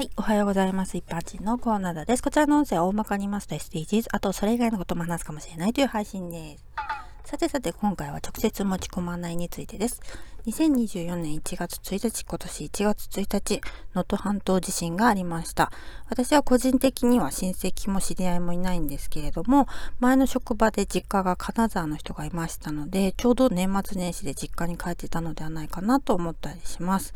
はい。おはようございます。一般人のコーナーです。こちらの音声は大まかに言いますと SDGs、あとそれ以外のことも話すかもしれないという配信です。さてさて今回は直接持ち込まないについてです。2024年1月1日、今年1月1日、能登半島地震がありました。私は個人的には親戚も知り合いもいないんですけれども、前の職場で実家が金沢の人がいましたので、ちょうど年末年始で実家に帰ってたのではないかなと思ったりします。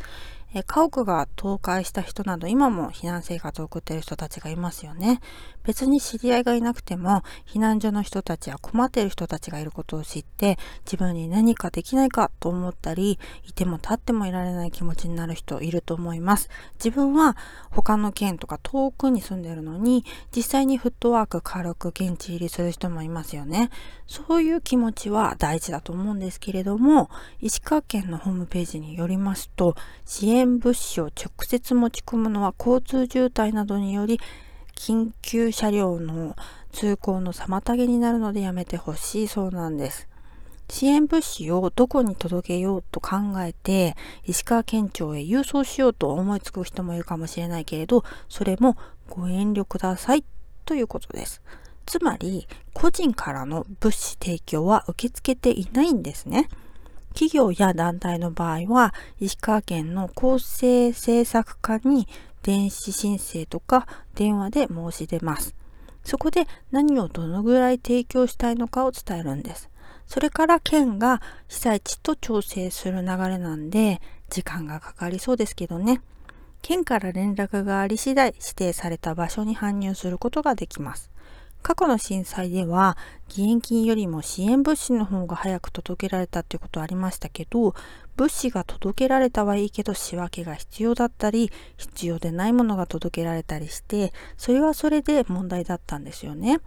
え家屋が倒壊した人など今も避難生活を送っている人たちがいますよね。別に知り合いがいなくても避難所の人たちや困っている人たちがいることを知って自分に何かできないかと思ったりいても立ってもいられない気持ちになる人いると思います。自分は他の県とか遠くに住んでるのに実際にフットワーク軽く現地入りする人もいますよね。そういう気持ちは大事だと思うんですけれども石川県のホームページによりますと支援物資を直接持ち込むのは交通渋滞などにより緊急車両の通行の妨げになるのでやめてほしいそうなんです。支援物資をどこに届けようと考えて石川県庁へ郵送しようと思いつく人もいるかもしれないけれどそれもご遠慮くださいということです。つまり個人からの物資提供は受け付けていないんですね。企業や団体の場合は、石川県の公正政策課に電子申請とか電話で申し出ます。そこで何をどのぐらい提供したいのかを伝えるんです。それから県が被災地と調整する流れなんで、時間がかかりそうですけどね。県から連絡があり次第指定された場所に搬入することができます。過去の震災では義援金よりも支援物資の方が早く届けられたっていうことありましたけど物資が届けられたはいいけど仕分けが必要だったり必要でないものが届けられたりしてそれはそれで問題だったんですよね。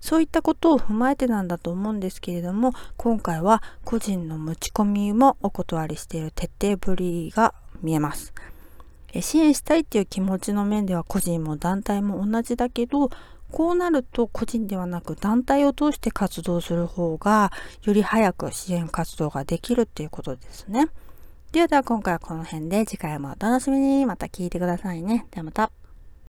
そういったことを踏まえてなんだと思うんですけれども今回は個人の持ち込みもお断りしている徹底ぶりが見えます。支援したいっていう気持ちの面では個人も団体も同じだけどこうなると個人ではなく団体を通して活動する方がより早く支援活動ができるっていうことですね。ではでは今回はこの辺で次回もお楽しみにまた聞いてくださいね。ではまた。